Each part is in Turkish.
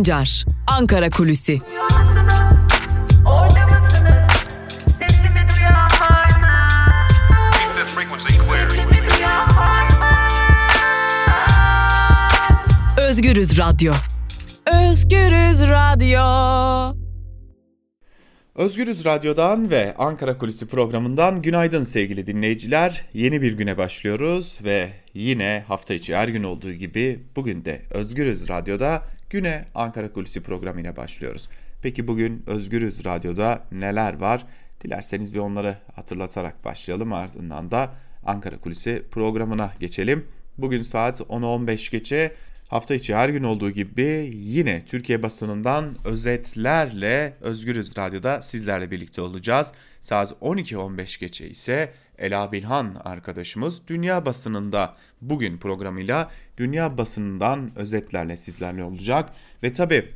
Sancar, Ankara Kulüsi. Özgürüz Radyo. Özgürüz Radyo. Özgürüz Radyo'dan ve Ankara Kulisi programından günaydın sevgili dinleyiciler. Yeni bir güne başlıyoruz ve yine hafta içi her gün olduğu gibi bugün de Özgürüz Radyo'da güne Ankara Kulisi programıyla başlıyoruz. Peki bugün Özgürüz Radyo'da neler var? Dilerseniz bir onları hatırlatarak başlayalım ardından da Ankara Kulisi programına geçelim. Bugün saat 10'u 15 geçe Hafta içi her gün olduğu gibi yine Türkiye basınından özetlerle Özgürüz Radyo'da sizlerle birlikte olacağız. Saat 12.15 geçe ise Ela Bilhan arkadaşımız Dünya Basınında bugün programıyla Dünya Basınından özetlerle sizlerle olacak. Ve tabi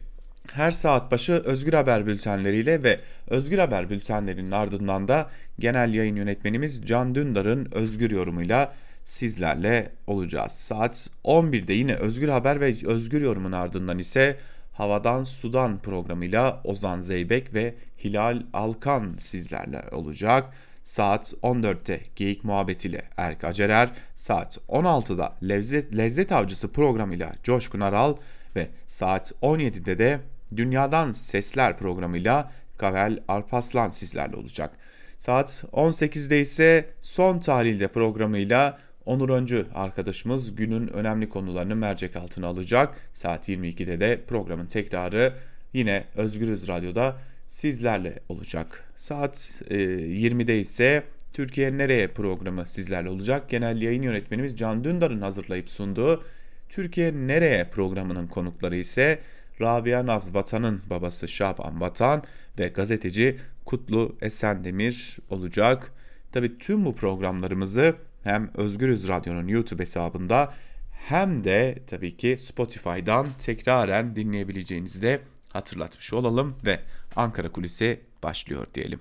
her saat başı Özgür Haber bültenleriyle ve Özgür Haber bültenlerinin ardından da genel yayın yönetmenimiz Can Dündar'ın özgür yorumuyla sizlerle olacağız. Saat 11'de yine Özgür Haber ve Özgür Yorum'un ardından ise Havadan Sudan programıyla Ozan Zeybek ve Hilal Alkan sizlerle olacak. Saat 14'te Geyik Muhabbetiyle Erk Acerer, saat 16'da Lezzet, Lezzet Avcısı programıyla Coşkun Aral ve saat 17'de de Dünyadan Sesler programıyla Kavel Alpaslan sizlerle olacak. Saat 18'de ise Son Tahlilde programıyla Onur Öncü arkadaşımız günün önemli konularını mercek altına alacak. Saat 22'de de programın tekrarı yine Özgürüz Radyo'da sizlerle olacak. Saat 20'de e, ise Türkiye Nereye programı sizlerle olacak. Genel yayın yönetmenimiz Can Dündar'ın hazırlayıp sunduğu Türkiye Nereye programının konukları ise Rabia Naz Vatan'ın babası Şaban Vatan ve gazeteci Kutlu Esendemir olacak. Tabi tüm bu programlarımızı hem Özgürüz Radyo'nun YouTube hesabında hem de tabii ki Spotify'dan tekraren dinleyebileceğinizi de hatırlatmış olalım ve Ankara Kulisi başlıyor diyelim.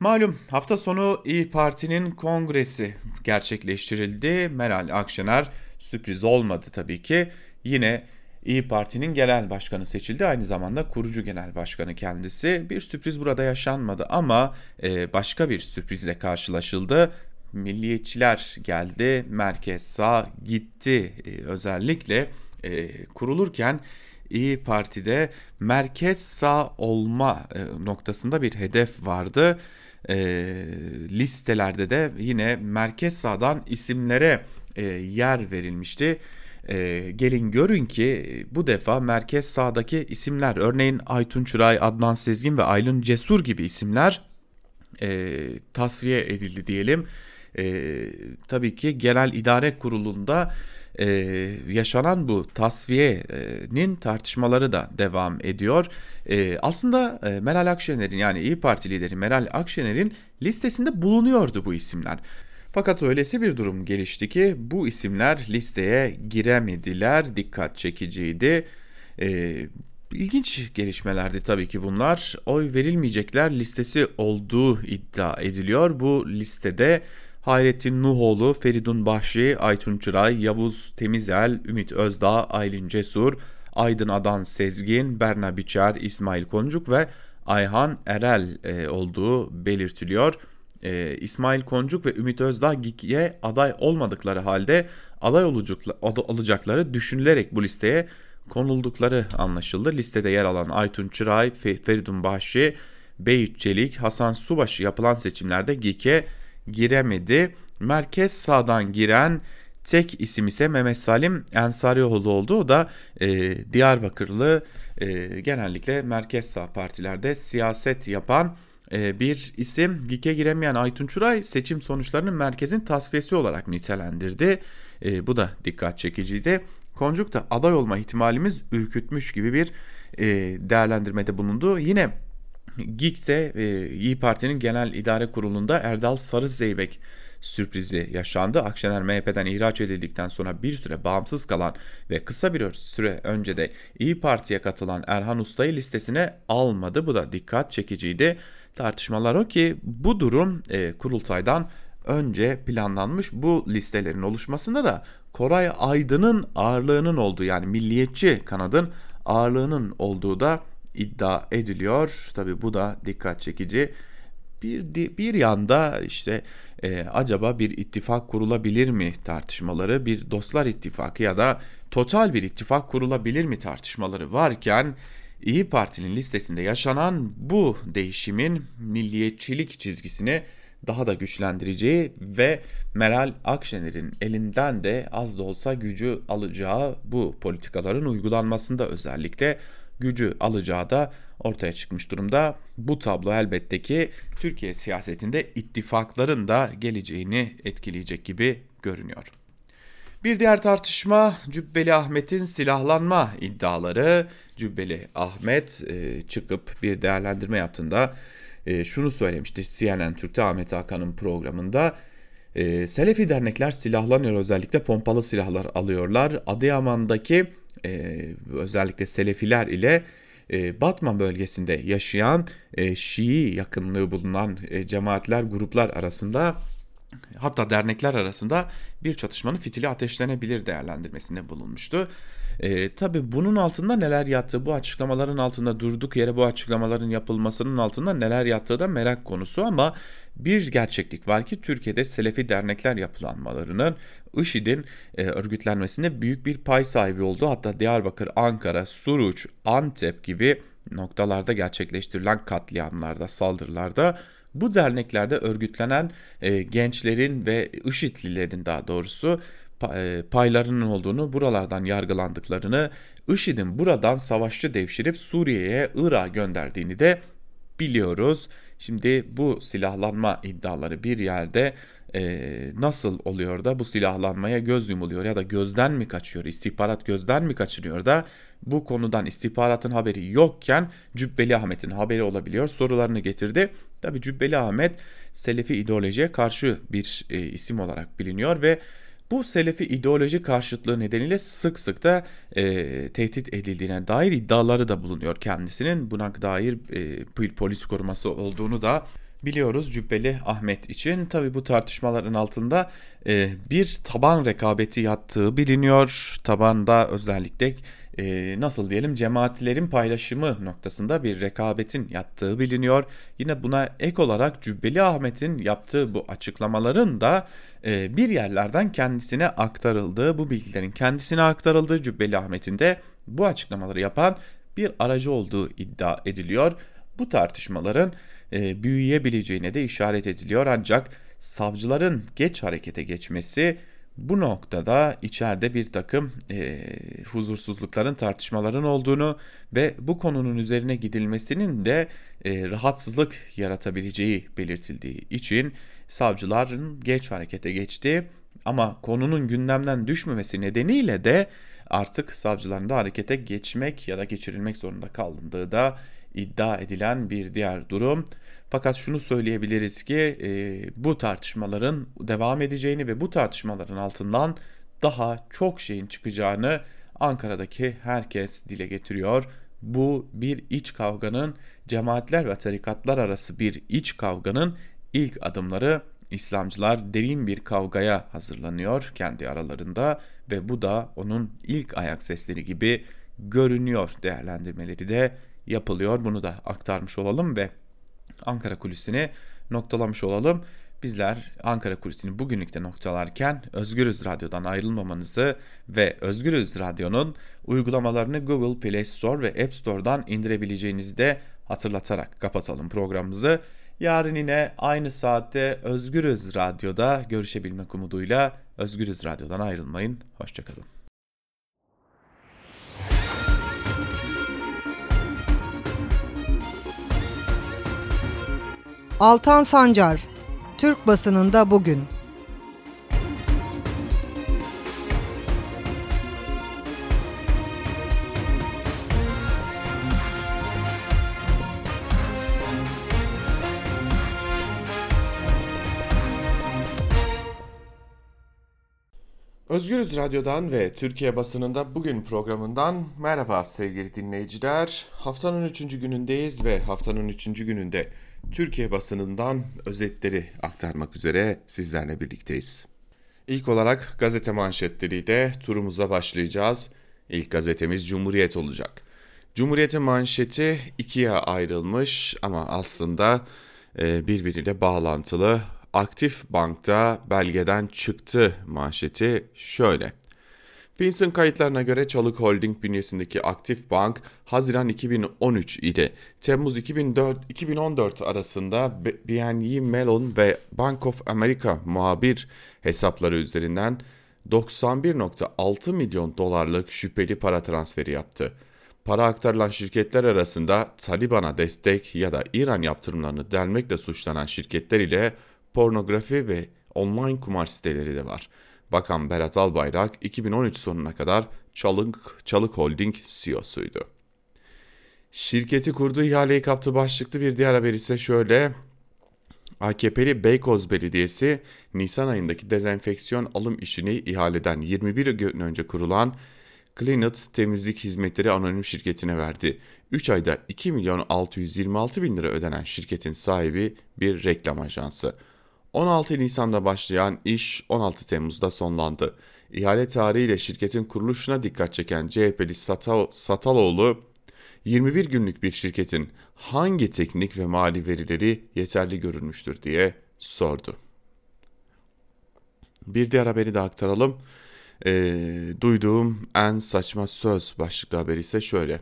Malum hafta sonu İyi Parti'nin kongresi gerçekleştirildi. Meral Akşener sürpriz olmadı tabii ki. Yine İyi Parti'nin genel başkanı seçildi. Aynı zamanda kurucu genel başkanı kendisi. Bir sürpriz burada yaşanmadı ama başka bir sürprizle karşılaşıldı milliyetçiler geldi, merkez sağ gitti. Ee, özellikle e, kurulurken İyi Parti'de merkez sağ olma e, noktasında bir hedef vardı. E, listelerde de yine merkez sağdan isimlere e, yer verilmişti. E, gelin görün ki bu defa merkez sağdaki isimler örneğin Aytun Çıray, Adnan Sezgin ve Aylin Cesur gibi isimler e, tasfiye edildi diyelim e, tabii ki genel idare kurulunda e, yaşanan bu tasfiyenin tartışmaları da devam ediyor. E, aslında e, Meral Akşener'in yani İyi Parti lideri Meral Akşener'in listesinde bulunuyordu bu isimler. Fakat öylesi bir durum gelişti ki bu isimler listeye giremediler. Dikkat çekiciydi. E, İlginç gelişmelerdi tabii ki bunlar. Oy verilmeyecekler listesi olduğu iddia ediliyor. Bu listede Hayrettin Nuhoğlu, Feridun Bahşi, Aytun Çıray, Yavuz Temizel, Ümit Özdağ, Aylin Cesur, Aydın Adan Sezgin, Berna Biçer, İsmail Koncuk ve Ayhan Erel e, olduğu belirtiliyor. E, İsmail Koncuk ve Ümit Özdağ GİK'e aday olmadıkları halde aday olacakları düşünülerek bu listeye konuldukları anlaşıldı. Listede yer alan Aytun Çıray, Feridun Bahşi, Beyit Çelik, Hasan Subaşı yapılan seçimlerde GİK'e giremedi. Merkez sağdan giren tek isim ise Mehmet Salim Ensarioğlu oldu. O da e, Diyarbakırlı e, genellikle merkez sağ partilerde siyaset yapan e, bir isim. GİK'e giremeyen Aytun Çuray seçim sonuçlarının merkezin tasfiyesi olarak nitelendirdi. E, bu da dikkat çekiciydi. Koncuk'ta aday olma ihtimalimiz ürkütmüş gibi bir e, değerlendirmede bulundu. Yine GİK'te e, İyi Parti'nin genel idare kurulunda Erdal Sarı Zeybek sürprizi yaşandı. Akşener MHP'den ihraç edildikten sonra bir süre bağımsız kalan ve kısa bir süre önce de İyi Parti'ye katılan Erhan Usta'yı listesine almadı. Bu da dikkat çekiciydi. Tartışmalar o ki bu durum e, kurultaydan önce planlanmış. Bu listelerin oluşmasında da Koray Aydın'ın ağırlığının olduğu yani milliyetçi kanadın ağırlığının olduğu da iddia ediliyor. Tabi bu da dikkat çekici. Bir, bir yanda işte e, acaba bir ittifak kurulabilir mi tartışmaları, bir dostlar ittifakı ya da total bir ittifak kurulabilir mi tartışmaları varken İyi Parti'nin listesinde yaşanan bu değişimin milliyetçilik çizgisini daha da güçlendireceği ve Meral Akşener'in elinden de az da olsa gücü alacağı bu politikaların uygulanmasında özellikle gücü alacağı da ortaya çıkmış durumda. Bu tablo elbette ki Türkiye siyasetinde ittifakların da geleceğini etkileyecek gibi görünüyor. Bir diğer tartışma Cübbeli Ahmet'in silahlanma iddiaları. Cübbeli Ahmet e, çıkıp bir değerlendirme yaptığında e, şunu söylemişti CNN Türk'te Ahmet Hakan'ın programında. E, Selefi dernekler silahlanıyor özellikle pompalı silahlar alıyorlar. Adıyaman'daki e, özellikle Selefiler ile e, Batman bölgesinde yaşayan e, Şii yakınlığı bulunan cemaatler, gruplar arasında hatta dernekler arasında bir çatışmanın fitili ateşlenebilir değerlendirmesinde bulunmuştu. E, tabii bunun altında neler yattığı, bu açıklamaların altında durduk yere bu açıklamaların yapılmasının altında neler yattığı da merak konusu ama bir gerçeklik var ki Türkiye'de Selefi dernekler yapılanmalarının IŞİD'in e, örgütlenmesinde büyük bir pay sahibi oldu. Hatta Diyarbakır, Ankara, Suruç, Antep gibi noktalarda gerçekleştirilen katliamlarda, saldırılarda bu derneklerde örgütlenen e, gençlerin ve IŞİD'lilerin daha doğrusu e, paylarının olduğunu, buralardan yargılandıklarını, IŞİD'in buradan savaşçı devşirip Suriye'ye, Irak'a gönderdiğini de biliyoruz. Şimdi bu silahlanma iddiaları bir yerde e, nasıl oluyor da bu silahlanmaya göz yumuluyor ya da gözden mi kaçıyor, istihbarat gözden mi kaçırıyor da bu konudan istihbaratın haberi yokken Cübbeli Ahmet'in haberi olabiliyor sorularını getirdi. Tabi Cübbeli Ahmet Selefi ideolojiye karşı bir e, isim olarak biliniyor ve bu Selefi ideoloji karşıtlığı nedeniyle sık sık da e, tehdit edildiğine dair iddiaları da bulunuyor kendisinin. Buna dair e, polis koruması olduğunu da biliyoruz Cübbeli Ahmet için. Tabi bu tartışmaların altında e, bir taban rekabeti yattığı biliniyor. Tabanda özellikle e, nasıl diyelim cemaatlerin paylaşımı noktasında bir rekabetin yattığı biliniyor. Yine buna ek olarak Cübbeli Ahmet'in yaptığı bu açıklamaların da e, bir yerlerden kendisine aktarıldığı, bu bilgilerin kendisine aktarıldığı Cübbeli Ahmet'in de bu açıklamaları yapan bir aracı olduğu iddia ediliyor. Bu tartışmaların e, büyüyebileceğine de işaret ediliyor ancak savcıların geç harekete geçmesi bu noktada içeride bir takım e, huzursuzlukların, tartışmaların olduğunu ve bu konunun üzerine gidilmesinin de e, rahatsızlık yaratabileceği belirtildiği için savcıların geç harekete geçti. Ama konunun gündemden düşmemesi nedeniyle de artık savcıların da harekete geçmek ya da geçirilmek zorunda kalındığı da iddia edilen bir diğer durum. Fakat şunu söyleyebiliriz ki e, bu tartışmaların devam edeceğini ve bu tartışmaların altından daha çok şeyin çıkacağını Ankara'daki herkes dile getiriyor. Bu bir iç kavganın cemaatler ve tarikatlar arası bir iç kavganın ilk adımları İslamcılar derin bir kavgaya hazırlanıyor kendi aralarında ve bu da onun ilk ayak sesleri gibi görünüyor değerlendirmeleri de yapılıyor. Bunu da aktarmış olalım ve Ankara kulisini noktalamış olalım. Bizler Ankara kulisini bugünlükte noktalarken Özgürüz Radyo'dan ayrılmamanızı ve Özgürüz Radyo'nun uygulamalarını Google Play Store ve App Store'dan indirebileceğinizi de hatırlatarak kapatalım programımızı. Yarın yine aynı saatte Özgürüz Radyo'da görüşebilmek umuduyla Özgürüz Radyo'dan ayrılmayın. Hoşçakalın. Altan Sancar, Türk basınında bugün. Özgürüz Radyo'dan ve Türkiye basınında bugün programından merhaba sevgili dinleyiciler. Haftanın 3. günündeyiz ve haftanın 3. gününde Türkiye basınından özetleri aktarmak üzere sizlerle birlikteyiz. İlk olarak gazete manşetleriyle turumuza başlayacağız. İlk gazetemiz Cumhuriyet olacak. Cumhuriyet'in manşeti ikiye ayrılmış ama aslında e, birbiriyle bağlantılı. Aktif Bank'ta belgeden çıktı manşeti şöyle. Fins'in kayıtlarına göre Çalık Holding bünyesindeki Aktif Bank, Haziran 2013 ile Temmuz 2004, 2014 arasında BNY Mellon ve Bank of America muhabir hesapları üzerinden 91.6 milyon dolarlık şüpheli para transferi yaptı. Para aktarılan şirketler arasında Taliban'a destek ya da İran yaptırımlarını delmekle suçlanan şirketler ile pornografi ve online kumar siteleri de var. Bakan Berat Albayrak 2013 sonuna kadar Çalık, Çalık Holding CEO'suydu. Şirketi kurduğu ihaleyi kaptı başlıklı bir diğer haber ise şöyle. AKP'li Beykoz Belediyesi Nisan ayındaki dezenfeksiyon alım işini ihaleden 21 gün önce kurulan Cleanet Temizlik Hizmetleri Anonim Şirketi'ne verdi. 3 ayda 2 milyon 626 bin lira ödenen şirketin sahibi bir reklam ajansı. 16 Nisan'da başlayan iş 16 Temmuz'da sonlandı. İhale tarihiyle şirketin kuruluşuna dikkat çeken CHP'li Satal, Sataloğlu 21 günlük bir şirketin hangi teknik ve mali verileri yeterli görülmüştür diye sordu. Bir diğer haberi de aktaralım. E, duyduğum en saçma söz başlıklı haber ise şöyle.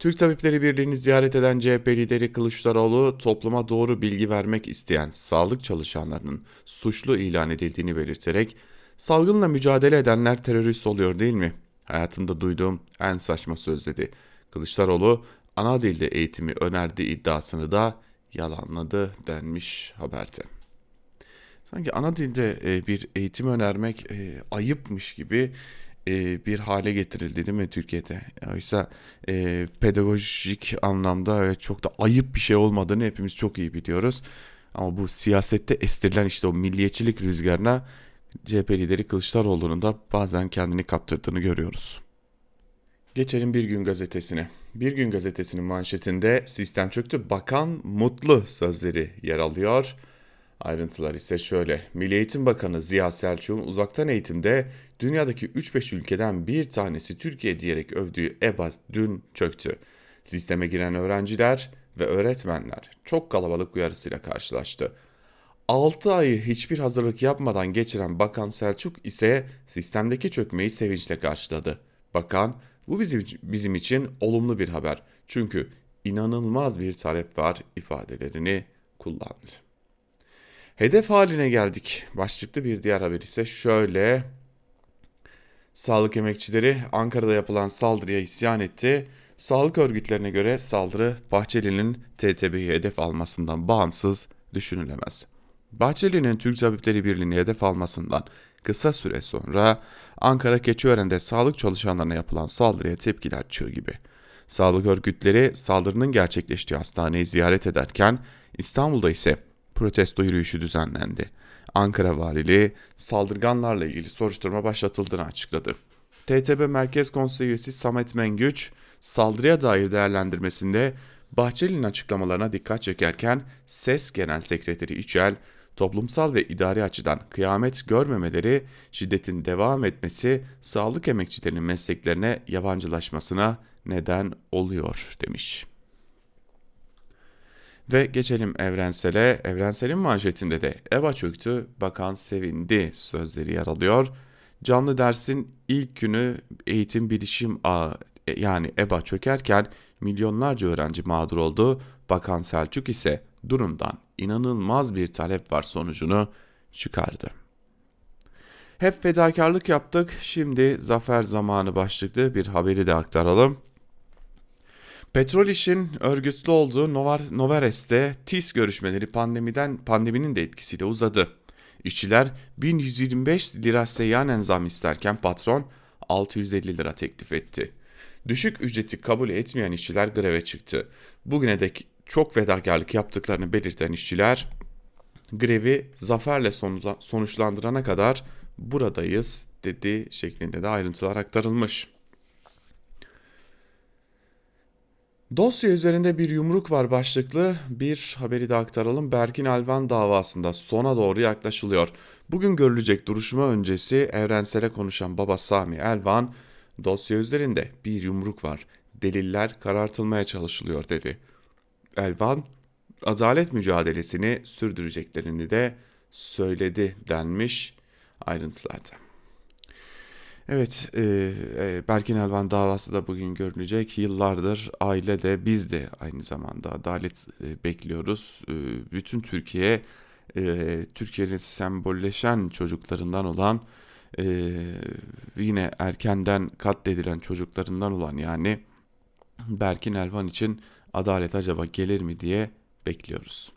Türk Tabipleri Birliği'ni ziyaret eden CHP lideri Kılıçdaroğlu topluma doğru bilgi vermek isteyen sağlık çalışanlarının suçlu ilan edildiğini belirterek salgınla mücadele edenler terörist oluyor değil mi? Hayatımda duyduğum en saçma söz dedi. Kılıçdaroğlu ana dilde eğitimi önerdiği iddiasını da yalanladı denmiş haberde. Sanki ana dilde e, bir eğitim önermek e, ayıpmış gibi e, bir hale getirildi değil mi Türkiye'de? Oysa e, pedagojik anlamda öyle çok da ayıp bir şey olmadığını hepimiz çok iyi biliyoruz. Ama bu siyasette estirilen işte o milliyetçilik rüzgarına CHP lideri Kılıçdaroğlu'nun da bazen kendini kaptırdığını görüyoruz. Geçelim Bir Gün Gazetesi'ne. Bir Gün Gazetesi'nin manşetinde sistem çöktü, bakan mutlu sözleri yer alıyor. Ayrıntılar ise şöyle. Milli Eğitim Bakanı Ziya Selçuk'un uzaktan eğitimde dünyadaki 3-5 ülkeden bir tanesi Türkiye diyerek övdüğü EBA dün çöktü. Sisteme giren öğrenciler ve öğretmenler çok kalabalık uyarısıyla karşılaştı. 6 ayı hiçbir hazırlık yapmadan geçiren Bakan Selçuk ise sistemdeki çökmeyi sevinçle karşıladı. Bakan, bu bizim, bizim için olumlu bir haber çünkü inanılmaz bir talep var ifadelerini kullandı. Hedef haline geldik. Başlıklı bir diğer haber ise şöyle. Sağlık emekçileri Ankara'da yapılan saldırıya isyan etti. Sağlık örgütlerine göre saldırı Bahçeli'nin TTB'yi hedef almasından bağımsız düşünülemez. Bahçeli'nin Türk Tabipleri Birliği'ni hedef almasından kısa süre sonra Ankara Keçiören'de sağlık çalışanlarına yapılan saldırıya tepkiler çığ gibi. Sağlık örgütleri saldırının gerçekleştiği hastaneyi ziyaret ederken İstanbul'da ise protesto yürüyüşü düzenlendi. Ankara Valiliği saldırganlarla ilgili soruşturma başlatıldığını açıkladı. TTB Merkez Konseyi üyesi Samet Mengüç saldırıya dair değerlendirmesinde Bahçeli'nin açıklamalarına dikkat çekerken SES Genel Sekreteri İçel, toplumsal ve idari açıdan kıyamet görmemeleri, şiddetin devam etmesi sağlık emekçilerinin mesleklerine yabancılaşmasına neden oluyor demiş. Ve geçelim Evrensel'e. Evrensel'in manşetinde de EBA çöktü, bakan sevindi sözleri yer alıyor. Canlı dersin ilk günü eğitim bilişim ağı yani EBA çökerken milyonlarca öğrenci mağdur oldu. Bakan Selçuk ise durumdan inanılmaz bir talep var sonucunu çıkardı. Hep fedakarlık yaptık. Şimdi zafer zamanı başlıklı bir haberi de aktaralım. Petrol işin örgütlü olduğu Novar, Novares'te TİS görüşmeleri pandemiden pandeminin de etkisiyle uzadı. İşçiler 1125 lira seyyanen zam isterken patron 650 lira teklif etti. Düşük ücreti kabul etmeyen işçiler greve çıktı. Bugüne dek çok fedakarlık yaptıklarını belirten işçiler grevi zaferle sonuçlandırana kadar buradayız dedi şeklinde de ayrıntılar aktarılmış. Dosya üzerinde bir yumruk var başlıklı bir haberi de aktaralım. Berkin Alvan davasında sona doğru yaklaşılıyor. Bugün görülecek duruşma öncesi evrensele konuşan baba Sami Elvan dosya üzerinde bir yumruk var. deliller karartılmaya çalışılıyor dedi. Elvan adalet mücadelesini sürdüreceklerini de söyledi denmiş ayrıntılarda. Evet, e, e, Berkin Elvan davası da bugün görünecek. Yıllardır aile de biz de aynı zamanda adalet e, bekliyoruz. E, bütün Türkiye, e, Türkiye'nin sembolleşen çocuklarından olan, e, yine erkenden katledilen çocuklarından olan yani Berkin Elvan için adalet acaba gelir mi diye bekliyoruz.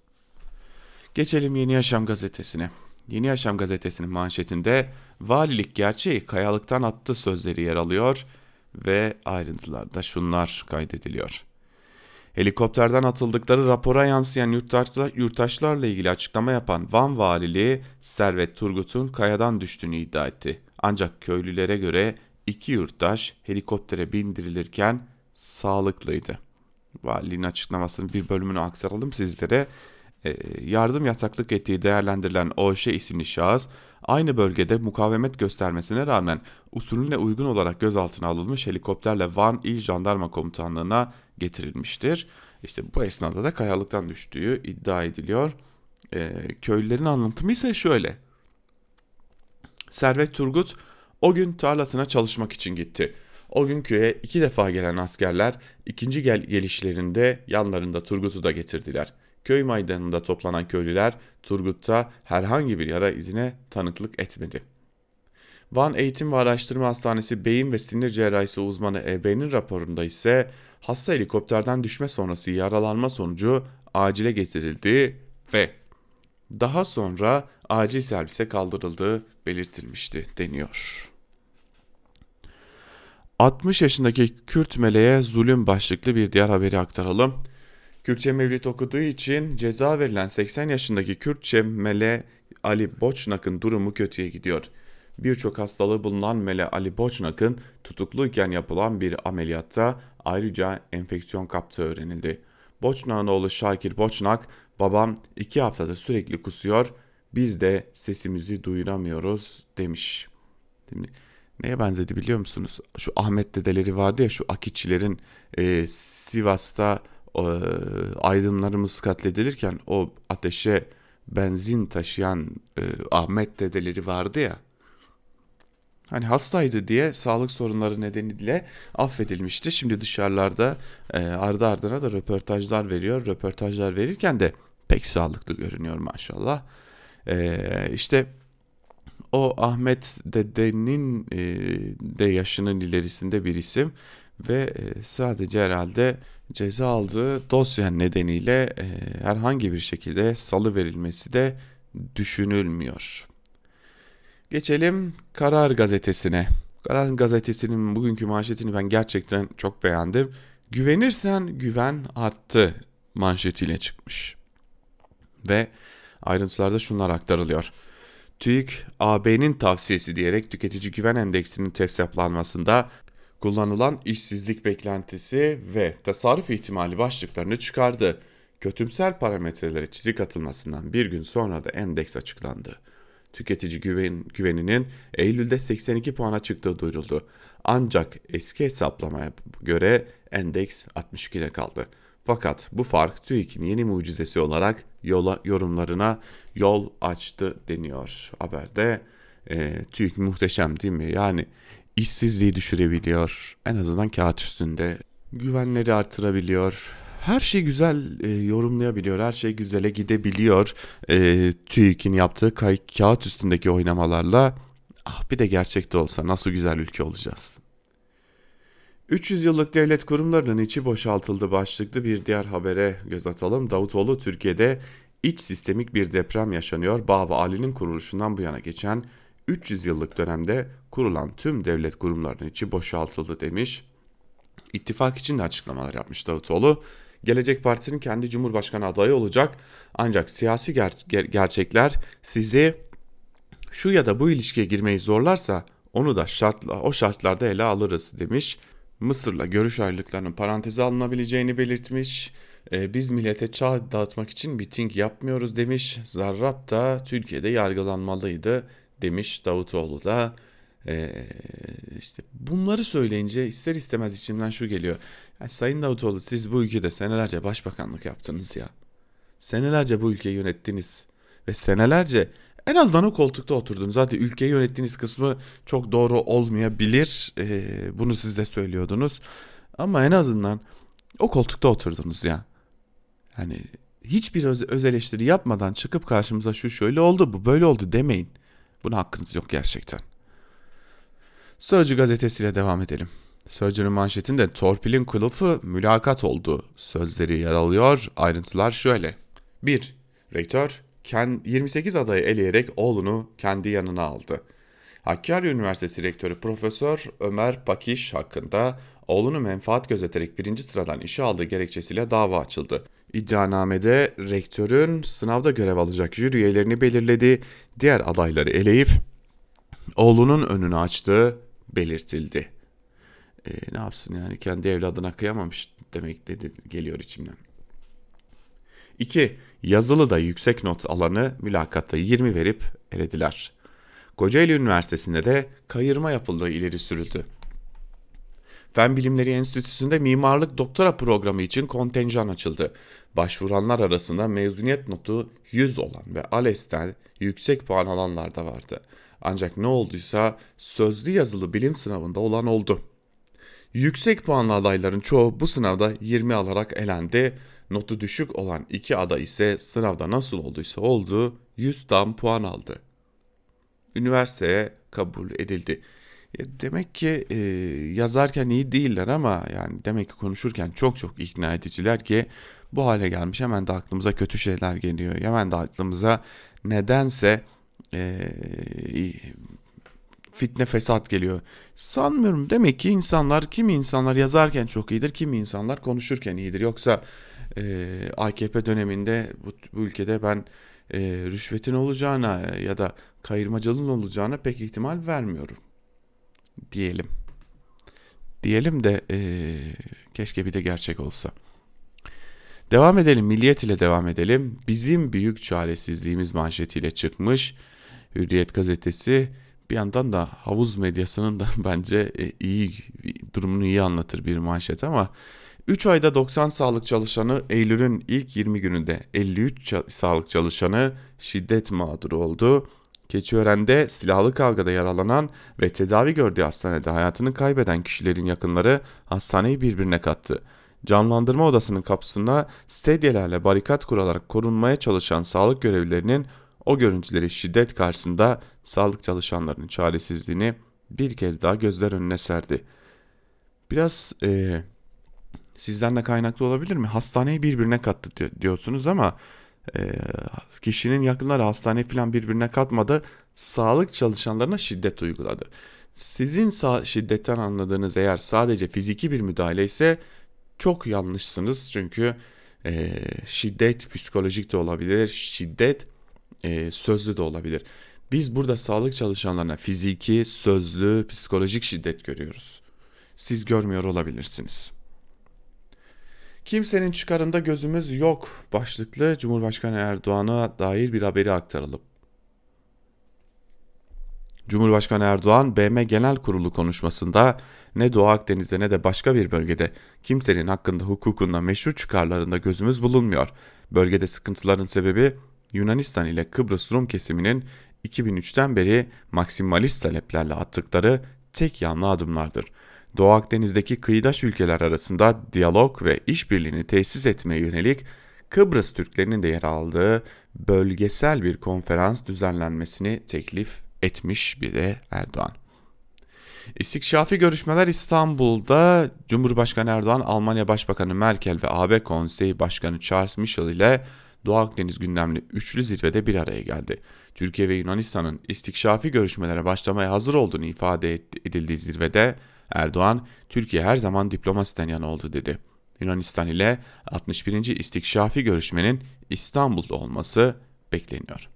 Geçelim Yeni Yaşam gazetesine. Yeni Yaşam gazetesinin manşetinde valilik gerçeği kayalıktan attı sözleri yer alıyor ve ayrıntılarda şunlar kaydediliyor. Helikopterden atıldıkları rapora yansıyan yurttaşlar, yurttaşlarla ilgili açıklama yapan Van Valiliği Servet Turgut'un kayadan düştüğünü iddia etti. Ancak köylülere göre iki yurttaş helikoptere bindirilirken sağlıklıydı. Valiliğin açıklamasının bir bölümünü aktaralım sizlere. E, yardım yataklık ettiği değerlendirilen OŞ isimli şahıs aynı bölgede mukavemet göstermesine rağmen usulüne uygun olarak gözaltına alınmış helikopterle Van İl Jandarma Komutanlığı'na getirilmiştir. İşte bu esnada da kayalıktan düştüğü iddia ediliyor. E, köylülerin anlatımı ise şöyle. Servet Turgut o gün tarlasına çalışmak için gitti. O gün köye iki defa gelen askerler ikinci gel gelişlerinde yanlarında Turgut'u da getirdiler. Köy meydanında toplanan köylüler Turgut'ta herhangi bir yara izine tanıklık etmedi. Van Eğitim ve Araştırma Hastanesi beyin ve sinir cerrahisi uzmanı EB'nin raporunda ise hasta helikopterden düşme sonrası yaralanma sonucu acile getirildi ve daha sonra acil servise kaldırıldığı belirtilmişti deniyor. 60 yaşındaki Kürt meleğe zulüm başlıklı bir diğer haberi aktaralım. Kürtçe mevlit okuduğu için ceza verilen 80 yaşındaki Kürtçe Mele Ali Boçnak'ın durumu kötüye gidiyor. Birçok hastalığı bulunan Mele Ali Boçnak'ın tutukluyken yapılan bir ameliyatta ayrıca enfeksiyon kaptığı öğrenildi. Boçnak'ın oğlu Şakir Boçnak, babam iki haftadır sürekli kusuyor, biz de sesimizi duyuramıyoruz demiş. Değil Neye benzedi biliyor musunuz? Şu Ahmet dedeleri vardı ya şu Akiçilerin e, Sivas'ta e, aydınlarımız katledilirken o ateşe benzin taşıyan e, Ahmet dedeleri vardı ya. Hani hastaydı diye sağlık sorunları nedeniyle affedilmişti. Şimdi dışarılarda e, ardı ardına da röportajlar veriyor. Röportajlar verirken de pek sağlıklı görünüyor maşallah. E, işte o Ahmet dedenin e, de yaşının ilerisinde bir isim ve e, sadece herhalde ceza aldığı dosya nedeniyle e, herhangi bir şekilde salı verilmesi de düşünülmüyor. Geçelim Karar Gazetesi'ne. Karar Gazetesi'nin bugünkü manşetini ben gerçekten çok beğendim. Güvenirsen güven arttı manşetiyle çıkmış. Ve ayrıntılarda şunlar aktarılıyor. TÜİK, AB'nin tavsiyesi diyerek tüketici güven endeksinin hesaplanmasında kullanılan işsizlik beklentisi ve tasarruf ihtimali başlıklarını çıkardı. Kötümsel parametrelere çizik atılmasından bir gün sonra da endeks açıklandı. Tüketici güven, güveninin Eylül'de 82 puana çıktığı duyuruldu. Ancak eski hesaplamaya göre endeks 62'de kaldı. Fakat bu fark TÜİK'in yeni mucizesi olarak yola yorumlarına yol açtı deniyor haberde. E, TÜİK muhteşem değil mi? Yani işsizliği düşürebiliyor. En azından kağıt üstünde. Güvenleri artırabiliyor. Her şey güzel e, yorumlayabiliyor. Her şey güzele gidebiliyor. E, TÜİK'in yaptığı kay, kağıt üstündeki oynamalarla ah bir de gerçekte olsa nasıl güzel ülke olacağız. 300 yıllık devlet kurumlarının içi boşaltıldı başlıklı bir diğer habere göz atalım. Davutoğlu Türkiye'de iç sistemik bir deprem yaşanıyor. Baba Ali'nin kuruluşundan bu yana geçen 300 yıllık dönemde kurulan tüm devlet kurumlarının içi boşaltıldı demiş. İttifak için de açıklamalar yapmış Davutoğlu. Gelecek Partisi'nin kendi Cumhurbaşkanı adayı olacak ancak siyasi ger- ger- gerçekler sizi şu ya da bu ilişkiye girmeyi zorlarsa onu da şartla o şartlarda ele alırız demiş. Mısır'la görüş ayrılıklarının paranteze alınabileceğini belirtmiş. E, biz millete çağ dağıtmak için miting yapmıyoruz demiş. Zarrab da Türkiye'de yargılanmalıydı demiş Davutoğlu da. E, işte bunları söyleyince ister istemez içimden şu geliyor. Ya Sayın Davutoğlu siz bu ülkede senelerce başbakanlık yaptınız ya. Senelerce bu ülkeyi yönettiniz. Ve senelerce en azından o koltukta oturdunuz. Zaten ülkeyi yönettiğiniz kısmı çok doğru olmayabilir. Ee, bunu siz de söylüyordunuz. Ama en azından o koltukta oturdunuz ya. Yani hiçbir öz, öz eleştiri yapmadan çıkıp karşımıza şu şöyle oldu bu böyle oldu demeyin. Buna hakkınız yok gerçekten. Sözcü gazetesiyle devam edelim. Sözcünün manşetinde torpilin kılıfı mülakat oldu. Sözleri yer alıyor. Ayrıntılar şöyle. 1. Rektör 28 adayı eleyerek oğlunu kendi yanına aldı. Hakkari Üniversitesi Rektörü Profesör Ömer Pakiş hakkında oğlunu menfaat gözeterek birinci sıradan işe aldığı gerekçesiyle dava açıldı. İddianamede rektörün sınavda görev alacak jüri üyelerini belirledi, diğer adayları eleyip oğlunun önünü açtığı belirtildi. E, ne yapsın yani kendi evladına kıyamamış demek dedi geliyor içimden. 2. Yazılıda yüksek not alanı mülakatta 20 verip elediler. Kocaeli Üniversitesi'nde de kayırma yapıldığı ileri sürüldü. Fen Bilimleri Enstitüsü'nde mimarlık doktora programı için kontenjan açıldı. Başvuranlar arasında mezuniyet notu 100 olan ve ALES'ten yüksek puan alanlar da vardı. Ancak ne olduysa sözlü yazılı bilim sınavında olan oldu. Yüksek puanlı adayların çoğu bu sınavda 20 alarak elendi. Notu düşük olan iki aday ise sınavda nasıl olduysa oldu 100 tam puan aldı. Üniversiteye kabul edildi. Demek ki e, yazarken iyi değiller ama yani demek ki konuşurken çok çok ikna ediciler ki bu hale gelmiş hemen de aklımıza kötü şeyler geliyor. Hemen de aklımıza nedense e, fitne fesat geliyor. Sanmıyorum demek ki insanlar kimi insanlar yazarken çok iyidir kimi insanlar konuşurken iyidir. Yoksa e, AKP döneminde bu, bu ülkede ben e, rüşvetin olacağına ya da kayırmacılığın olacağına pek ihtimal vermiyorum diyelim. Diyelim de e, keşke bir de gerçek olsa. Devam edelim, Milliyet ile devam edelim. Bizim büyük çaresizliğimiz manşetiyle çıkmış. Hürriyet gazetesi bir yandan da havuz medyasının da bence e, iyi durumunu iyi anlatır bir manşet ama 3 ayda 90 sağlık çalışanı Eylül'ün ilk 20 gününde 53 sağlık çalışanı şiddet mağduru oldu. Keçiören'de silahlı kavgada yaralanan ve tedavi gördüğü hastanede hayatını kaybeden kişilerin yakınları hastaneyi birbirine kattı. Canlandırma odasının kapısında stedyelerle barikat kurularak korunmaya çalışan sağlık görevlilerinin o görüntüleri şiddet karşısında sağlık çalışanlarının çaresizliğini bir kez daha gözler önüne serdi. Biraz e, sizden de kaynaklı olabilir mi? Hastaneyi birbirine kattı diyorsunuz ama e, kişinin yakınları hastane falan birbirine katmadı. Sağlık çalışanlarına şiddet uyguladı. Sizin şiddetten anladığınız eğer sadece fiziki bir müdahale ise çok yanlışsınız. Çünkü e, şiddet psikolojik de olabilir, şiddet e, sözlü de olabilir. Biz burada sağlık çalışanlarına fiziki, sözlü, psikolojik şiddet görüyoruz. Siz görmüyor olabilirsiniz. Kimsenin çıkarında gözümüz yok başlıklı Cumhurbaşkanı Erdoğan'a dair bir haberi aktaralım. Cumhurbaşkanı Erdoğan BM Genel Kurulu konuşmasında ne Doğu Akdeniz'de ne de başka bir bölgede kimsenin hakkında hukukunda meşru çıkarlarında gözümüz bulunmuyor. Bölgede sıkıntıların sebebi Yunanistan ile Kıbrıs Rum kesiminin 2003'ten beri maksimalist taleplerle attıkları tek yanlı adımlardır. Doğu Akdeniz'deki kıyıdaş ülkeler arasında diyalog ve işbirliğini tesis etmeye yönelik Kıbrıs Türklerinin de yer aldığı bölgesel bir konferans düzenlenmesini teklif etmiş bir de Erdoğan. İstikşafi görüşmeler İstanbul'da Cumhurbaşkanı Erdoğan, Almanya Başbakanı Merkel ve AB Konseyi Başkanı Charles Michel ile Doğu Akdeniz gündemli üçlü zirvede bir araya geldi. Türkiye ve Yunanistan'ın istikşafi görüşmelere başlamaya hazır olduğunu ifade edildiği zirvede Erdoğan, Türkiye her zaman diplomasiden yana oldu dedi. Yunanistan ile 61. istikşafi görüşmenin İstanbul'da olması bekleniyor.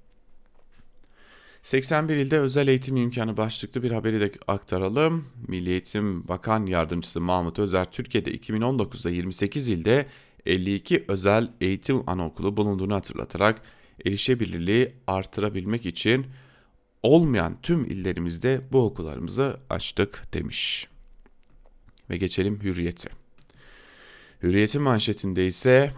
81 ilde özel eğitim imkanı başlıklı bir haberi de aktaralım. Milli Eğitim Bakan Yardımcısı Mahmut Özer, Türkiye'de 2019'da 28 ilde 52 özel eğitim anaokulu bulunduğunu hatırlatarak erişebilirliği artırabilmek için olmayan tüm illerimizde bu okullarımızı açtık demiş. Ve geçelim Hürriyet'e. Hürriyet'in manşetinde ise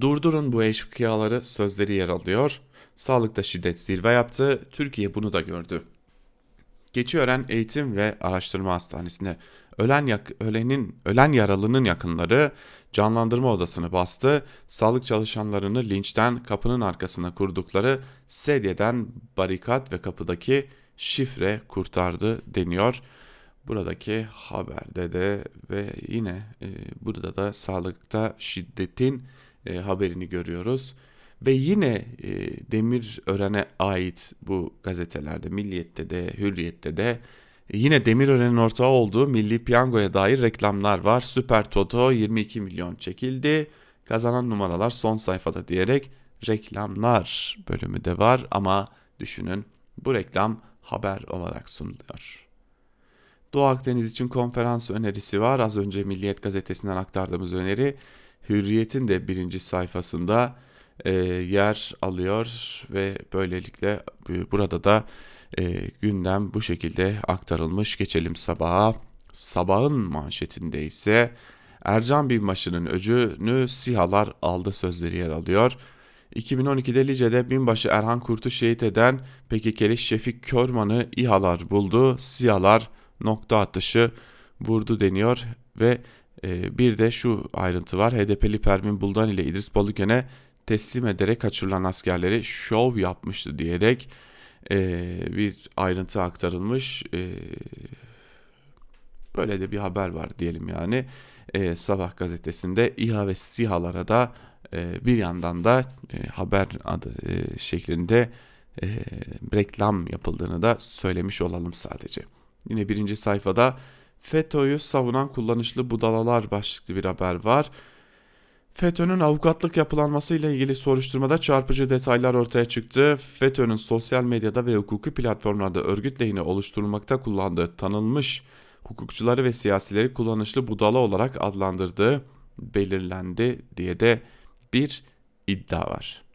durdurun bu eşkıyaları sözleri yer alıyor. Sağlıkta şiddet zirve yaptı. Türkiye bunu da gördü. Geçiören Eğitim ve Araştırma Hastanesi'nde ölen yak ölenin ölen yaralının yakınları canlandırma odasını bastı. Sağlık çalışanlarını linçten kapının arkasına kurdukları sedyeden barikat ve kapıdaki şifre kurtardı deniyor. Buradaki haberde de ve yine e, burada da sağlıkta şiddetin e, haberini görüyoruz. Ve yine e, Demirören'e ait bu gazetelerde Milliyet'te de Hürriyet'te de e, yine Demirören'in ortağı olduğu Milli Piyango'ya dair reklamlar var. Süper Toto 22 milyon çekildi. Kazanan numaralar son sayfada diyerek reklamlar bölümü de var ama düşünün bu reklam haber olarak sunuluyor. Doğu Akdeniz için konferans önerisi var. Az önce Milliyet gazetesinden aktardığımız öneri Hürriyet'in de birinci sayfasında e, yer alıyor ve böylelikle burada da e, gündem bu şekilde aktarılmış. Geçelim sabaha. Sabahın manşetinde ise Ercan Binbaşı'nın öcünü SİHA'lar aldı sözleri yer alıyor. 2012'de Lice'de binbaşı Erhan Kurt'u şehit eden PKK'li Şefik Körman'ı İHA'lar buldu. SİHA'lar nokta atışı vurdu deniyor ve e, bir de şu ayrıntı var. HDP'li Pervin Buldan ile İdris Balıken'e teslim ederek kaçırılan askerleri şov yapmıştı diyerek e, bir ayrıntı aktarılmış. E, böyle de bir haber var diyelim yani. E, Sabah gazetesinde İHA ve SİHA'lara da e, bir yandan da e, haber adı e, şeklinde e, reklam yapıldığını da söylemiş olalım sadece. Yine birinci sayfada FETÖ'yü savunan kullanışlı budalalar başlıklı bir haber var. FETÖ'nün avukatlık yapılanmasıyla ilgili soruşturmada çarpıcı detaylar ortaya çıktı. FETÖ'nün sosyal medyada ve hukuki platformlarda örgüt lehine oluşturulmakta kullandığı tanınmış hukukçuları ve siyasileri kullanışlı budala olarak adlandırdığı belirlendi diye de bir iddia var.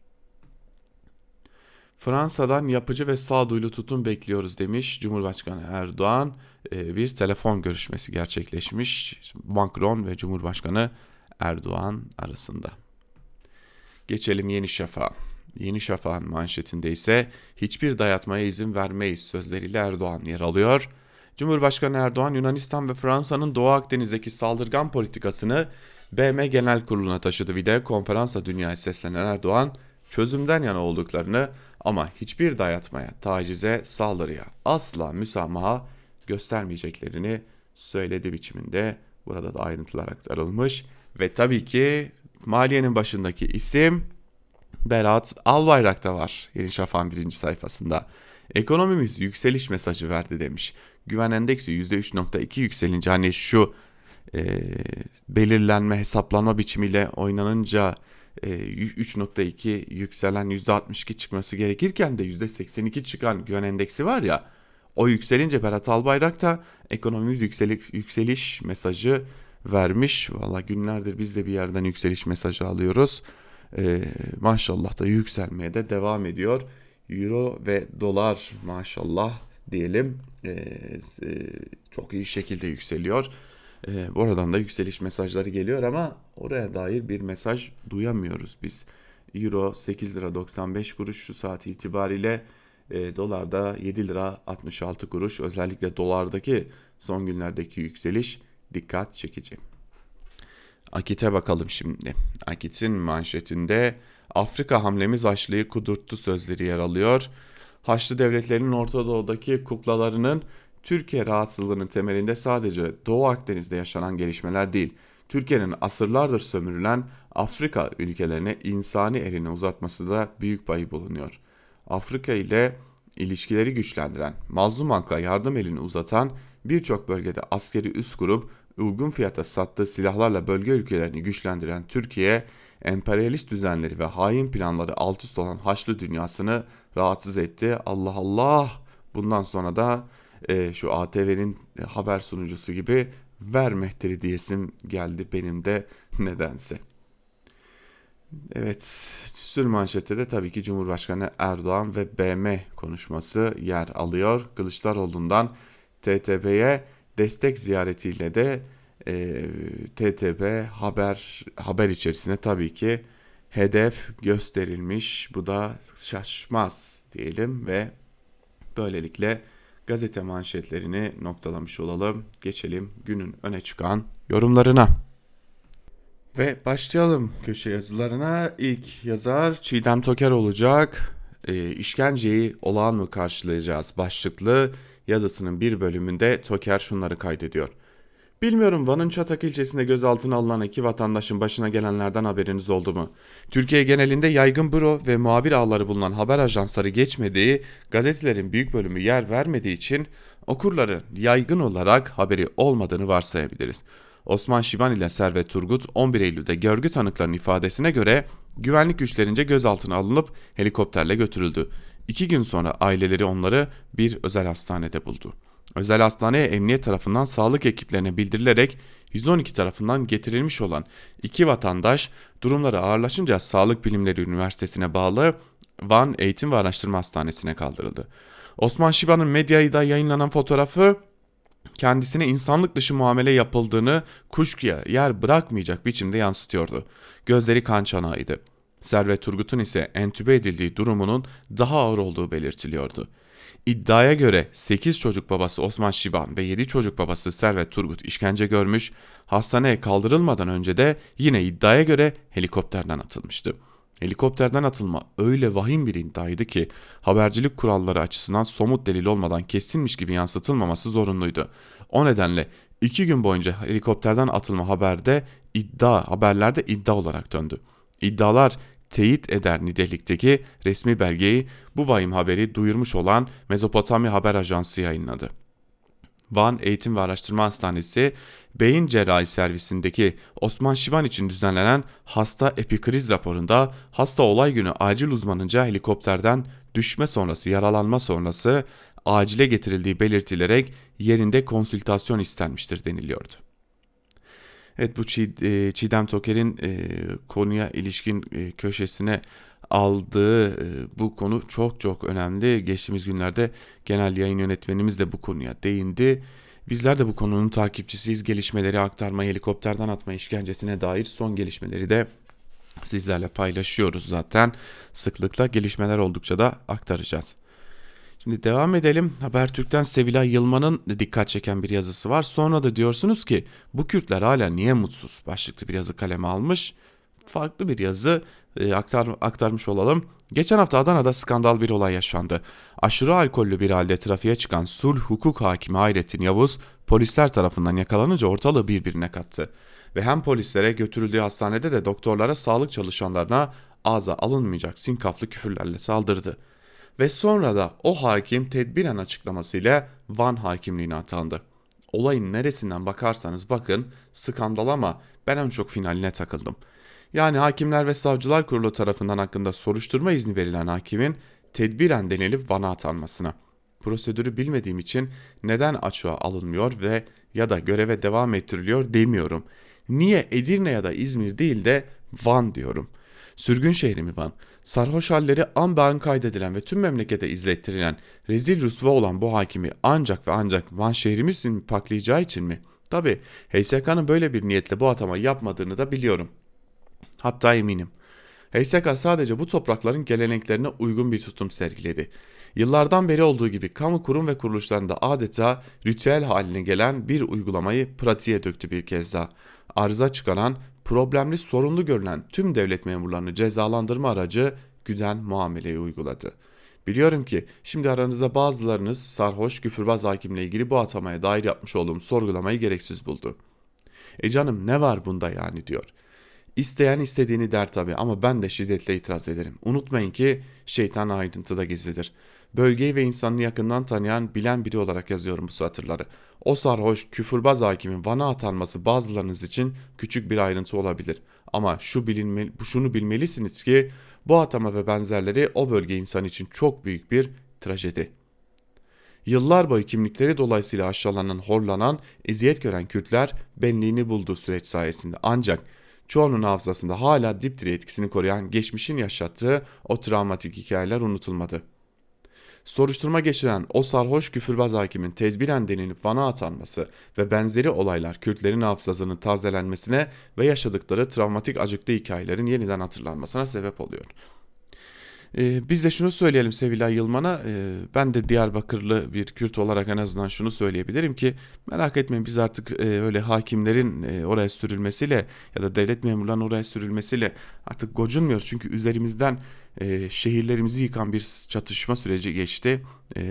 Fransa'dan yapıcı ve sağduyulu tutum bekliyoruz demiş Cumhurbaşkanı Erdoğan. E, bir telefon görüşmesi gerçekleşmiş Macron ve Cumhurbaşkanı Erdoğan arasında. Geçelim Yeni Şafak'a. Yeni Şafak'ın manşetinde ise hiçbir dayatmaya izin vermeyiz sözleriyle Erdoğan yer alıyor. Cumhurbaşkanı Erdoğan Yunanistan ve Fransa'nın Doğu Akdeniz'deki saldırgan politikasını BM Genel Kurulu'na taşıdı. Video konferansa dünyaya seslenen Erdoğan çözümden yana olduklarını ama hiçbir dayatmaya, tacize, saldırıya asla müsamaha göstermeyeceklerini söyledi biçiminde. Burada da ayrıntılar aktarılmış. Ve tabii ki maliyenin başındaki isim Berat Albayrak da var Yeni Şafak'ın birinci sayfasında. Ekonomimiz yükseliş mesajı verdi demiş. Güven endeksi %3.2 yükselince hani şu e, belirlenme hesaplanma biçimiyle oynanınca 3.2 yükselen %62 çıkması gerekirken de %82 çıkan güven endeksi var ya o yükselince Berat Albayrak da ekonomimiz yükseliş, yükseliş mesajı vermiş. Valla günlerdir biz de bir yerden yükseliş mesajı alıyoruz. Ee, maşallah da yükselmeye de devam ediyor. Euro ve dolar maşallah diyelim ee, e, çok iyi şekilde yükseliyor. E, oradan da yükseliş mesajları geliyor ama oraya dair bir mesaj duyamıyoruz biz. Euro 8 lira 95 kuruş şu saat itibariyle e, dolarda 7 lira 66 kuruş. Özellikle dolardaki son günlerdeki yükseliş dikkat çekici. Akit'e bakalım şimdi. Akit'in manşetinde Afrika hamlemiz Haçlı'yı kudurttu sözleri yer alıyor. Haçlı devletlerinin Orta Doğu'daki kuklalarının Türkiye rahatsızlığının temelinde sadece Doğu Akdeniz'de yaşanan gelişmeler değil, Türkiye'nin asırlardır sömürülen Afrika ülkelerine insani elini uzatması da büyük payı bulunuyor. Afrika ile ilişkileri güçlendiren, mazlum halka yardım elini uzatan birçok bölgede askeri üst kurup uygun fiyata sattığı silahlarla bölge ülkelerini güçlendiren Türkiye, emperyalist düzenleri ve hain planları alt üst olan Haçlı dünyasını rahatsız etti. Allah Allah! Bundan sonra da e, şu ATV'nin haber sunucusu gibi ver mehteri diyesim geldi benim de nedense. Evet, sür manşette de tabii ki Cumhurbaşkanı Erdoğan ve BM konuşması yer alıyor. Kılıçdaroğlu'ndan TTB'ye destek ziyaretiyle de e, TTB haber haber içerisinde tabii ki hedef gösterilmiş. Bu da şaşmaz diyelim ve böylelikle gazete manşetlerini noktalamış olalım. Geçelim günün öne çıkan yorumlarına. Ve başlayalım köşe yazılarına. İlk yazar Çiğdem Toker olacak. E, işkenceyi olağan mı karşılayacağız başlıklı yazısının bir bölümünde Toker şunları kaydediyor. Bilmiyorum Van'ın Çatak ilçesinde gözaltına alınan iki vatandaşın başına gelenlerden haberiniz oldu mu? Türkiye genelinde yaygın büro ve muhabir ağları bulunan haber ajansları geçmediği, gazetelerin büyük bölümü yer vermediği için okurların yaygın olarak haberi olmadığını varsayabiliriz. Osman Şiban ile Servet Turgut 11 Eylül'de görgü tanıklarının ifadesine göre güvenlik güçlerince gözaltına alınıp helikopterle götürüldü. İki gün sonra aileleri onları bir özel hastanede buldu. Özel hastaneye emniyet tarafından sağlık ekiplerine bildirilerek 112 tarafından getirilmiş olan iki vatandaş durumları ağırlaşınca Sağlık Bilimleri Üniversitesi'ne bağlı Van Eğitim ve Araştırma Hastanesi'ne kaldırıldı. Osman Şiba'nın medyayda yayınlanan fotoğrafı kendisine insanlık dışı muamele yapıldığını kuşkuya yer bırakmayacak biçimde yansıtıyordu. Gözleri kan çanağıydı. Servet Turgut'un ise entübe edildiği durumunun daha ağır olduğu belirtiliyordu. İddiaya göre 8 çocuk babası Osman Şiban ve 7 çocuk babası Servet Turgut işkence görmüş, hastaneye kaldırılmadan önce de yine iddiaya göre helikopterden atılmıştı. Helikopterden atılma öyle vahim bir iddiaydı ki habercilik kuralları açısından somut delil olmadan kesinmiş gibi yansıtılmaması zorunluydu. O nedenle iki gün boyunca helikopterden atılma haberde iddia, haberlerde iddia olarak döndü. İddialar teyit eder nitelikteki resmi belgeyi bu vahim haberi duyurmuş olan Mezopotamya Haber Ajansı yayınladı. Van Eğitim ve Araştırma Hastanesi beyin cerrahi servisindeki Osman Şivan için düzenlenen hasta epikriz raporunda hasta olay günü acil uzmanınca helikopterden düşme sonrası yaralanma sonrası acile getirildiği belirtilerek yerinde konsültasyon istenmiştir deniliyordu. Evet bu e, Çiğdem Toker'in e, konuya ilişkin e, köşesine aldığı bu konu çok çok önemli. Geçtiğimiz günlerde genel yayın yönetmenimiz de bu konuya değindi. Bizler de bu konunun takipçisiyiz. Gelişmeleri aktarma, helikopterden atma işkencesine dair son gelişmeleri de sizlerle paylaşıyoruz zaten. Sıklıkla gelişmeler oldukça da aktaracağız. Şimdi devam edelim. Habertürk'ten Sevilay Yılmaz'ın dikkat çeken bir yazısı var. Sonra da diyorsunuz ki bu Kürtler hala niye mutsuz? Başlıklı bir yazı kaleme almış. Farklı bir yazı e, aktar, aktarmış olalım. Geçen hafta Adana'da skandal bir olay yaşandı. Aşırı alkollü bir halde trafiğe çıkan sulh hukuk hakimi Hayrettin Yavuz polisler tarafından yakalanınca ortalığı birbirine kattı. Ve hem polislere götürüldüğü hastanede de doktorlara sağlık çalışanlarına ağza alınmayacak sinkaflı küfürlerle saldırdı ve sonra da o hakim tedbiren açıklamasıyla Van hakimliğine atandı. Olayın neresinden bakarsanız bakın skandal ama ben en çok finaline takıldım. Yani Hakimler ve Savcılar Kurulu tarafından hakkında soruşturma izni verilen hakimin tedbiren denilip Van'a atanmasına. Prosedürü bilmediğim için neden açığa alınmıyor ve ya da göreve devam ettiriliyor demiyorum. Niye Edirne ya da İzmir değil de Van diyorum. Sürgün şehri mi Van? Sarhoş halleri an be an kaydedilen ve tüm memlekete izlettirilen rezil rüsva olan bu hakimi ancak ve ancak Van şehrimizin paklayacağı için mi? Tabi HSK'nın böyle bir niyetle bu atama yapmadığını da biliyorum. Hatta eminim. HSK sadece bu toprakların geleneklerine uygun bir tutum sergiledi. Yıllardan beri olduğu gibi kamu kurum ve kuruluşlarında adeta ritüel haline gelen bir uygulamayı pratiğe döktü bir kez daha. Arıza çıkaran problemli sorunlu görülen tüm devlet memurlarını cezalandırma aracı güden muameleyi uyguladı. Biliyorum ki şimdi aranızda bazılarınız sarhoş küfürbaz hakimle ilgili bu atamaya dair yapmış olduğum sorgulamayı gereksiz buldu. E canım ne var bunda yani diyor. İsteyen istediğini der tabi ama ben de şiddetle itiraz ederim. Unutmayın ki şeytan ayrıntıda gizlidir. Bölgeyi ve insanını yakından tanıyan, bilen biri olarak yazıyorum bu satırları. O sarhoş, küfürbaz hakimin Van'a atanması bazılarınız için küçük bir ayrıntı olabilir. Ama şu bilinmeli, şunu bilmelisiniz ki bu atama ve benzerleri o bölge insan için çok büyük bir trajedi. Yıllar boyu kimlikleri dolayısıyla aşağılanan, horlanan, eziyet gören Kürtler benliğini bulduğu süreç sayesinde ancak çoğunun hafızasında hala dipdiri etkisini koruyan geçmişin yaşattığı o travmatik hikayeler unutulmadı.'' Soruşturma geçiren o sarhoş küfürbaz hakimin tedbiren denilip Van'a atanması ve benzeri olaylar Kürtlerin hafızasının tazelenmesine ve yaşadıkları travmatik acıklı hikayelerin yeniden hatırlanmasına sebep oluyor. Ee, biz de şunu söyleyelim Sevilay Yılman'a. Ee, ben de Diyarbakırlı bir Kürt olarak en azından şunu söyleyebilirim ki merak etmeyin biz artık e, öyle hakimlerin e, oraya sürülmesiyle ya da devlet memurlarının oraya sürülmesiyle artık gocunmuyoruz. Çünkü üzerimizden e, şehirlerimizi yıkan bir çatışma süreci geçti e,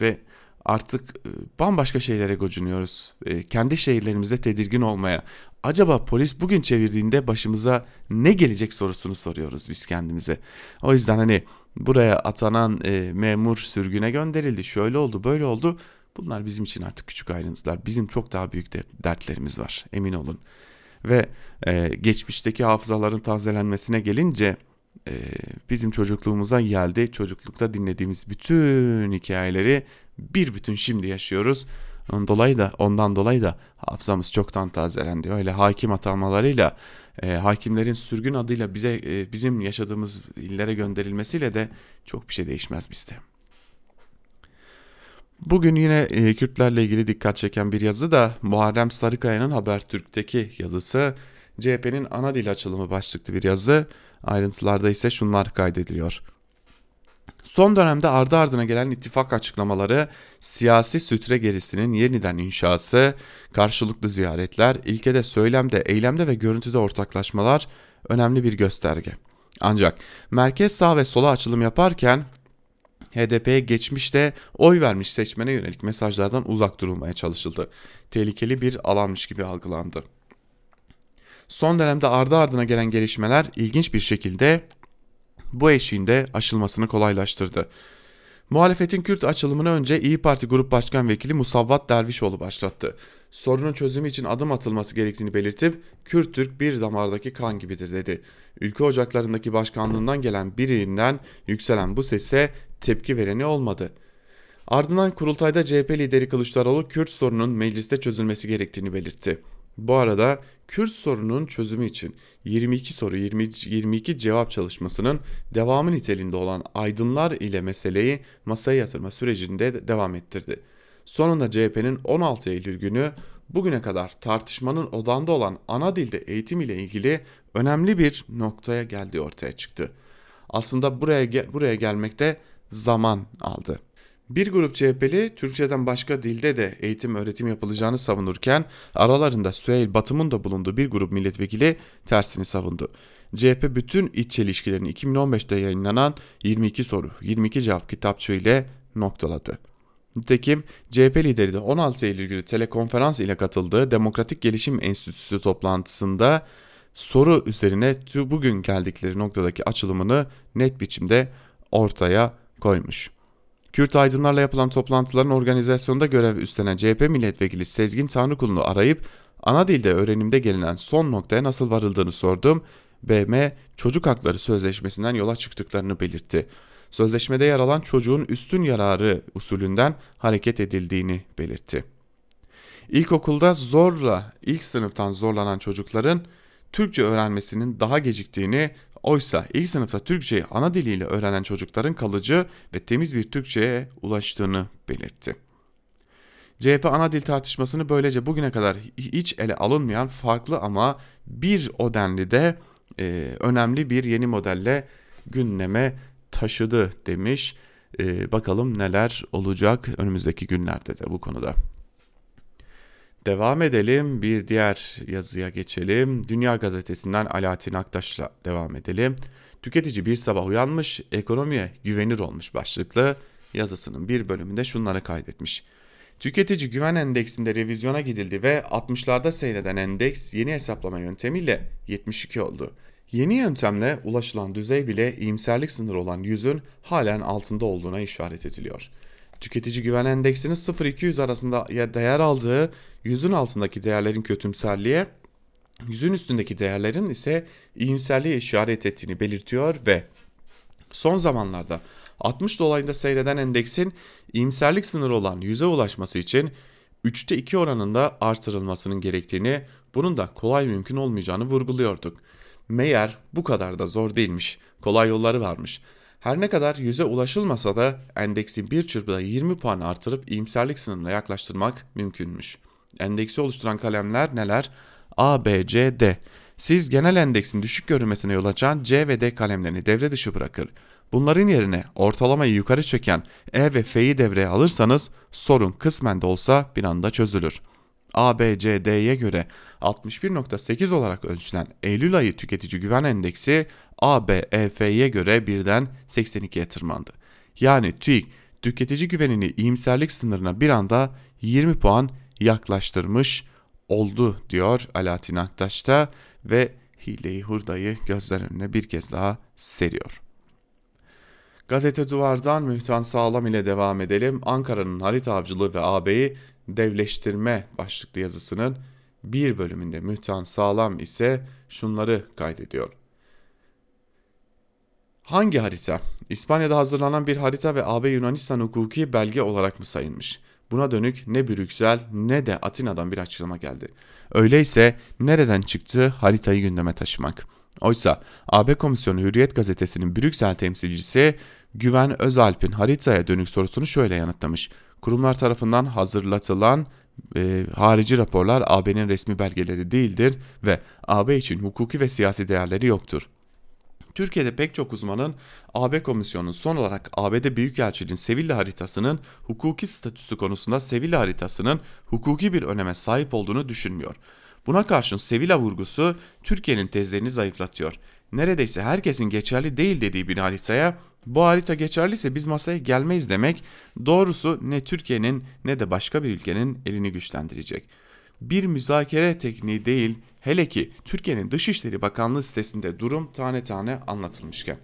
ve artık e, bambaşka şeylere gocunuyoruz. E, kendi şehirlerimizde tedirgin olmaya. Acaba polis bugün çevirdiğinde başımıza ne gelecek sorusunu soruyoruz biz kendimize. O yüzden hani buraya atanan e, memur sürgüne gönderildi. Şöyle oldu, böyle oldu. Bunlar bizim için artık küçük ayrıntılar. Bizim çok daha büyük dertlerimiz var. Emin olun. Ve e, geçmişteki hafızaların tazelenmesine gelince e, bizim çocukluğumuza geldi. Çocuklukta dinlediğimiz bütün hikayeleri bir bütün şimdi yaşıyoruz. Ondan dolayı da ondan dolayı da hafızamız çoktan tazelendi. Öyle hakim atanmalarıyla e, hakimlerin sürgün adıyla bize e, bizim yaşadığımız illere gönderilmesiyle de çok bir şey değişmez bizde. Bugün yine e, Kürtlerle ilgili dikkat çeken bir yazı da Muharrem Sarıkaya'nın Habertürk'teki yazısı. CHP'nin ana dil açılımı başlıklı bir yazı. Ayrıntılarda ise şunlar kaydediliyor. Son dönemde ardı ardına gelen ittifak açıklamaları, siyasi sütre gerisinin yeniden inşası, karşılıklı ziyaretler, ilkede söylemde, eylemde ve görüntüde ortaklaşmalar önemli bir gösterge. Ancak merkez sağ ve sola açılım yaparken HDP'ye geçmişte oy vermiş seçmene yönelik mesajlardan uzak durulmaya çalışıldı. Tehlikeli bir alanmış gibi algılandı. Son dönemde ardı ardına gelen gelişmeler ilginç bir şekilde bu eşiğinde aşılmasını kolaylaştırdı. Muhalefetin Kürt açılımını önce İyi Parti Grup Başkan Vekili Musavvat Dervişoğlu başlattı. Sorunun çözümü için adım atılması gerektiğini belirtip Kürt Türk bir damardaki kan gibidir dedi. Ülke ocaklarındaki başkanlığından gelen birinden yükselen bu sese tepki vereni olmadı. Ardından kurultayda CHP lideri Kılıçdaroğlu Kürt sorunun mecliste çözülmesi gerektiğini belirtti. Bu arada Kürt sorunun çözümü için 22 soru 20, 22 cevap çalışmasının devamı niteliğinde olan aydınlar ile meseleyi masaya yatırma sürecinde devam ettirdi. Sonunda CHP'nin 16 Eylül günü bugüne kadar tartışmanın odağında olan ana dilde eğitim ile ilgili önemli bir noktaya geldiği ortaya çıktı. Aslında buraya buraya gelmekte zaman aldı. Bir grup CHP'li Türkçeden başka dilde de eğitim öğretim yapılacağını savunurken aralarında Süheyl Batım'ın da bulunduğu bir grup milletvekili tersini savundu. CHP bütün iç çelişkilerini 2015'te yayınlanan 22 soru 22 cevap kitapçığı ile noktaladı. Nitekim CHP lideri de 16 Eylül günü telekonferans ile katıldığı Demokratik Gelişim Enstitüsü toplantısında soru üzerine bugün geldikleri noktadaki açılımını net biçimde ortaya koymuş. Kürt aydınlarla yapılan toplantıların organizasyonunda görev üstlenen CHP milletvekili Sezgin Tanrıkulu'nu arayıp ana dilde öğrenimde gelinen son noktaya nasıl varıldığını sordum. BM çocuk hakları sözleşmesinden yola çıktıklarını belirtti. Sözleşmede yer alan çocuğun üstün yararı usulünden hareket edildiğini belirtti. İlkokulda zorla ilk sınıftan zorlanan çocukların Türkçe öğrenmesinin daha geciktiğini Oysa ilk sınıfta Türkçeyi ana diliyle öğrenen çocukların kalıcı ve temiz bir Türkçe'ye ulaştığını belirtti. CHP ana dil tartışmasını böylece bugüne kadar hiç ele alınmayan farklı ama bir o denli de e, önemli bir yeni modelle gündeme taşıdı demiş. E, bakalım neler olacak önümüzdeki günlerde de bu konuda. Devam edelim. Bir diğer yazıya geçelim. Dünya Gazetesi'nden Alaaddin Aktaş'la devam edelim. Tüketici bir sabah uyanmış, ekonomiye güvenir olmuş başlıklı yazısının bir bölümünde şunları kaydetmiş. Tüketici güven endeksinde revizyona gidildi ve 60'larda seyreden endeks yeni hesaplama yöntemiyle 72 oldu. Yeni yöntemle ulaşılan düzey bile iyimserlik sınırı olan yüzün halen altında olduğuna işaret ediliyor. Tüketici güven endeksinin 0-200 arasında değer aldığı yüzün altındaki değerlerin kötümserliğe, yüzün üstündeki değerlerin ise iyimserliğe işaret ettiğini belirtiyor ve son zamanlarda 60 dolayında seyreden endeksin iyimserlik sınırı olan yüze ulaşması için 3'te 2 oranında artırılmasının gerektiğini, bunun da kolay mümkün olmayacağını vurguluyorduk. Meğer bu kadar da zor değilmiş, kolay yolları varmış Her ne kadar yüze ulaşılmasa da endeksi bir çırpıda 20 puan artırıp iyimserlik sınırına yaklaştırmak mümkünmüş. Endeksi oluşturan kalemler neler? A, B, C, D. Siz genel endeksin düşük görünmesine yol açan C ve D kalemlerini devre dışı bırakır. Bunların yerine ortalamayı yukarı çeken E ve F'yi devreye alırsanız sorun kısmen de olsa bir anda çözülür. A, B, C, D'ye göre 61.8 olarak ölçülen Eylül ayı tüketici güven endeksi A, B, E, F'ye göre birden 82'ye tırmandı. Yani TÜİK tüketici güvenini iyimserlik sınırına bir anda 20 puan yaklaştırmış oldu diyor Alaaddin Aktaş'ta ve hileyi hurdayı gözler önüne bir kez daha seriyor. Gazete Duvar'dan Mühtan Sağlam ile devam edelim. Ankara'nın harita avcılığı ve AB'yi devleştirme başlıklı yazısının bir bölümünde Mühtan Sağlam ise şunları kaydediyor. Hangi harita? İspanya'da hazırlanan bir harita ve AB Yunanistan hukuki belge olarak mı sayılmış? Buna dönük ne Brüksel ne de Atina'dan bir açıklama geldi. Öyleyse nereden çıktı haritayı gündeme taşımak? Oysa AB Komisyonu Hürriyet gazetesinin Brüksel temsilcisi Güven Özalp'in haritaya dönük sorusunu şöyle yanıtlamış. Kurumlar tarafından hazırlatılan e, harici raporlar AB'nin resmi belgeleri değildir ve AB için hukuki ve siyasi değerleri yoktur. Türkiye'de pek çok uzmanın AB Komisyonu'nun son olarak ABD Büyükelçiliğin Sevilla haritasının hukuki statüsü konusunda Sevilla haritasının hukuki bir öneme sahip olduğunu düşünmüyor. Buna karşın Sevilla vurgusu Türkiye'nin tezlerini zayıflatıyor. Neredeyse herkesin geçerli değil dediği bir haritaya bu harita geçerliyse biz masaya gelmeyiz demek doğrusu ne Türkiye'nin ne de başka bir ülkenin elini güçlendirecek. Bir müzakere tekniği değil hele ki Türkiye'nin Dışişleri Bakanlığı sitesinde durum tane tane anlatılmışken.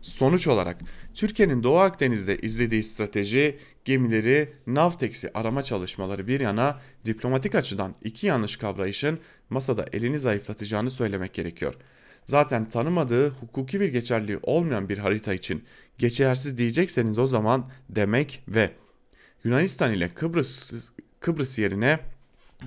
Sonuç olarak Türkiye'nin Doğu Akdeniz'de izlediği strateji gemileri Navtex'i arama çalışmaları bir yana diplomatik açıdan iki yanlış kavrayışın masada elini zayıflatacağını söylemek gerekiyor. Zaten tanımadığı hukuki bir geçerliği olmayan bir harita için geçersiz diyecekseniz o zaman demek ve Yunanistan ile Kıbrıs Kıbrıs yerine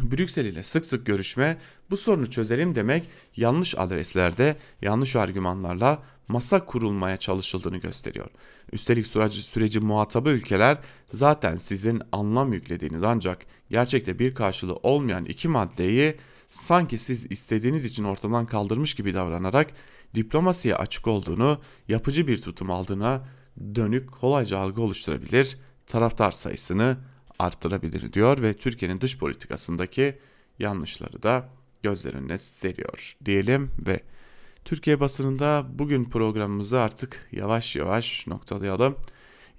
Brüksel ile sık sık görüşme bu sorunu çözelim demek yanlış adreslerde yanlış argümanlarla masa kurulmaya çalışıldığını gösteriyor. Üstelik süreci, süreci muhatabı ülkeler zaten sizin anlam yüklediğiniz ancak gerçekte bir karşılığı olmayan iki maddeyi sanki siz istediğiniz için ortadan kaldırmış gibi davranarak diplomasiye açık olduğunu, yapıcı bir tutum aldığına dönük kolayca algı oluşturabilir, taraftar sayısını arttırabilir diyor ve Türkiye'nin dış politikasındaki yanlışları da gözler önüne seriyor diyelim ve Türkiye basınında bugün programımızı artık yavaş yavaş noktalayalım.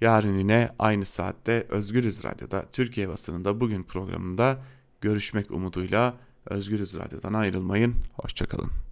Yarın yine aynı saatte Özgürüz Radyo'da Türkiye basınında bugün programında görüşmek umuduyla Özgürüz Radyo'dan ayrılmayın. Hoşçakalın.